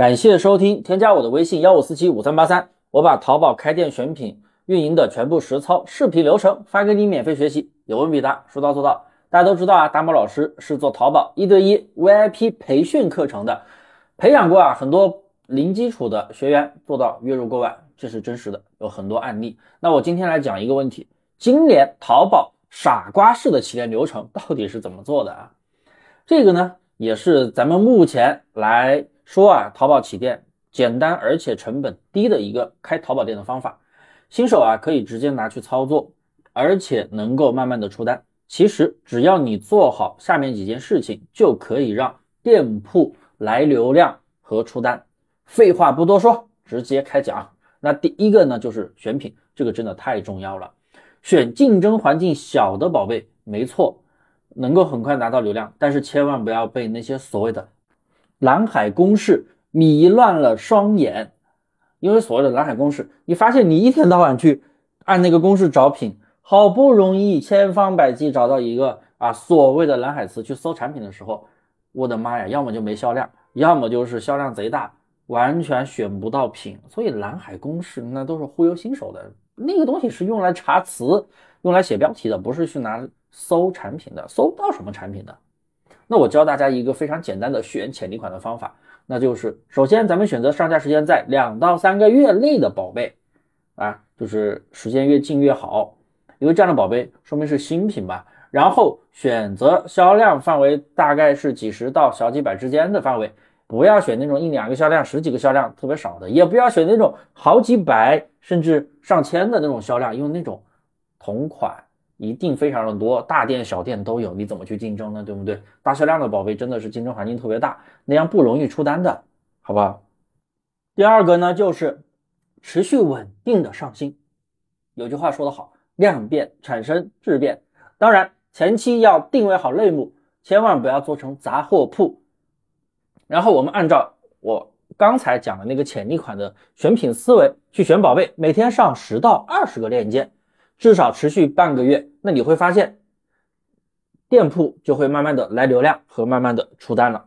感谢收听，添加我的微信幺五四七五三八三，我把淘宝开店选品运营的全部实操视频流程发给你免费学习，有问必答，说到做到。大家都知道啊，大猫老师是做淘宝一对一 VIP 培训课程的，培养过啊很多零基础的学员做到月入过万，这是真实的，有很多案例。那我今天来讲一个问题，今年淘宝傻瓜式的起店流程到底是怎么做的啊？这个呢，也是咱们目前来说啊，淘宝起店简单而且成本低的一个开淘宝店的方法，新手啊可以直接拿去操作，而且能够慢慢的出单。其实只要你做好下面几件事情，就可以让店铺来流量和出单。废话不多说，直接开讲。那第一个呢，就是选品，这个真的太重要了。选竞争环境小的宝贝，没错，能够很快拿到流量，但是千万不要被那些所谓的蓝海公式迷乱了双眼。因为所谓的蓝海公式，你发现你一天到晚去按那个公式找品。好不容易千方百计找到一个啊所谓的蓝海词去搜产品的时候，我的妈呀，要么就没销量，要么就是销量贼大，完全选不到品。所以蓝海公式那都是忽悠新手的，那个东西是用来查词、用来写标题的，不是去拿搜产品的，搜不到什么产品的。那我教大家一个非常简单的选潜力款的方法，那就是首先咱们选择上架时间在两到三个月内的宝贝啊，就是时间越近越好。因为这样的宝贝说明是新品吧，然后选择销量范围大概是几十到小几百之间的范围，不要选那种一两个销量、十几个销量特别少的，也不要选那种好几百甚至上千的那种销量，因为那种同款一定非常的多，大店小店都有，你怎么去竞争呢？对不对？大销量的宝贝真的是竞争环境特别大，那样不容易出单的，好吧？第二个呢，就是持续稳定的上新。有句话说得好。量变产生质变，当然前期要定位好类目，千万不要做成杂货铺。然后我们按照我刚才讲的那个潜力款的选品思维去选宝贝，每天上十到二十个链接，至少持续半个月，那你会发现店铺就会慢慢的来流量和慢慢的出单了。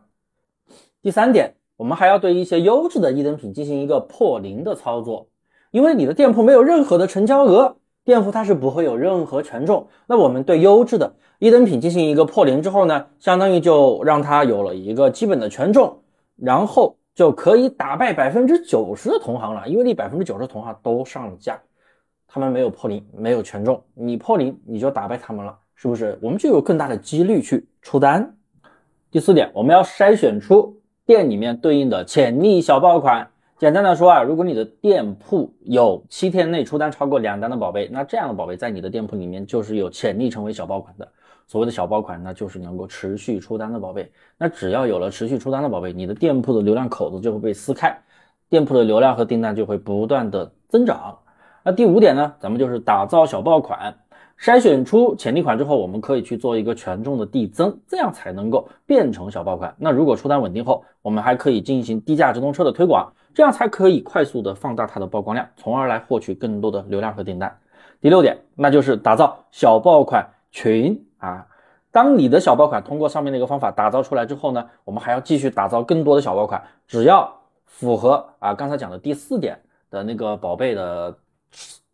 第三点，我们还要对一些优质的一等品进行一个破零的操作，因为你的店铺没有任何的成交额。店铺它是不会有任何权重，那我们对优质的一等品进行一个破零之后呢，相当于就让它有了一个基本的权重，然后就可以打败百分之九十的同行了。因为你百分之九十同行都上了架，他们没有破零，没有权重，你破零你就打败他们了，是不是？我们就有更大的几率去出单。第四点，我们要筛选出店里面对应的潜力小爆款。简单的说啊，如果你的店铺有七天内出单超过两单的宝贝，那这样的宝贝在你的店铺里面就是有潜力成为小爆款的。所谓的小爆款，那就是能够持续出单的宝贝。那只要有了持续出单的宝贝，你的店铺的流量口子就会被撕开，店铺的流量和订单就会不断的增长。那第五点呢，咱们就是打造小爆款。筛选出潜力款之后，我们可以去做一个权重的递增，这样才能够变成小爆款。那如果出单稳定后，我们还可以进行低价直通车的推广，这样才可以快速的放大它的曝光量，从而来获取更多的流量和订单。第六点，那就是打造小爆款群啊。当你的小爆款通过上面那个方法打造出来之后呢，我们还要继续打造更多的小爆款，只要符合啊刚才讲的第四点的那个宝贝的。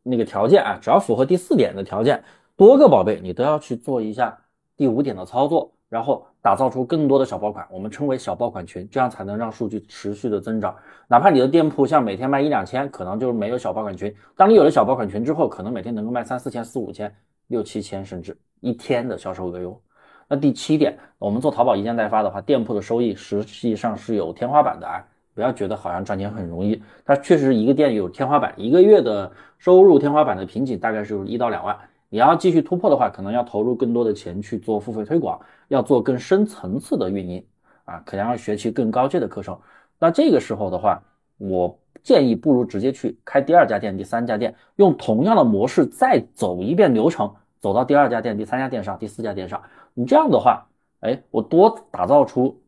那个条件啊，只要符合第四点的条件，多个宝贝你都要去做一下第五点的操作，然后打造出更多的小爆款，我们称为小爆款群，这样才能让数据持续的增长。哪怕你的店铺像每天卖一两千，可能就是没有小爆款群。当你有了小爆款群之后，可能每天能够卖三四千、四五千、六七千，甚至一天的销售额哟。那第七点，我们做淘宝一件代发的话，店铺的收益实际上是有天花板的啊。不要觉得好像赚钱很容易，它确实一个店有天花板，一个月的收入天花板的瓶颈大概是一到两万。你要继续突破的话，可能要投入更多的钱去做付费推广，要做更深层次的运营啊，可能要学习更高阶的课程。那这个时候的话，我建议不如直接去开第二家店、第三家店，用同样的模式再走一遍流程，走到第二家店、第三家店上、第四家店上。你这样的话，哎，我多打造出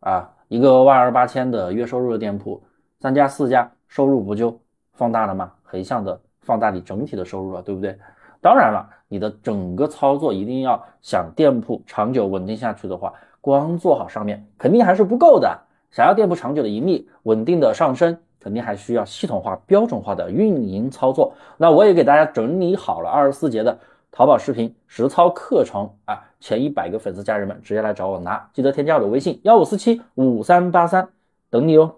啊。一个万二八千的月收入的店铺，三家四家收入不就放大了吗？横向的放大你整体的收入了，对不对？当然了，你的整个操作一定要想店铺长久稳定下去的话，光做好上面肯定还是不够的。想要店铺长久的盈利、稳定的上升，肯定还需要系统化、标准化的运营操作。那我也给大家整理好了二十四节的淘宝视频实操课程啊，前一百个粉丝家人们直接来找我拿，记得添加我的微信幺五四七五三八三，等你哦。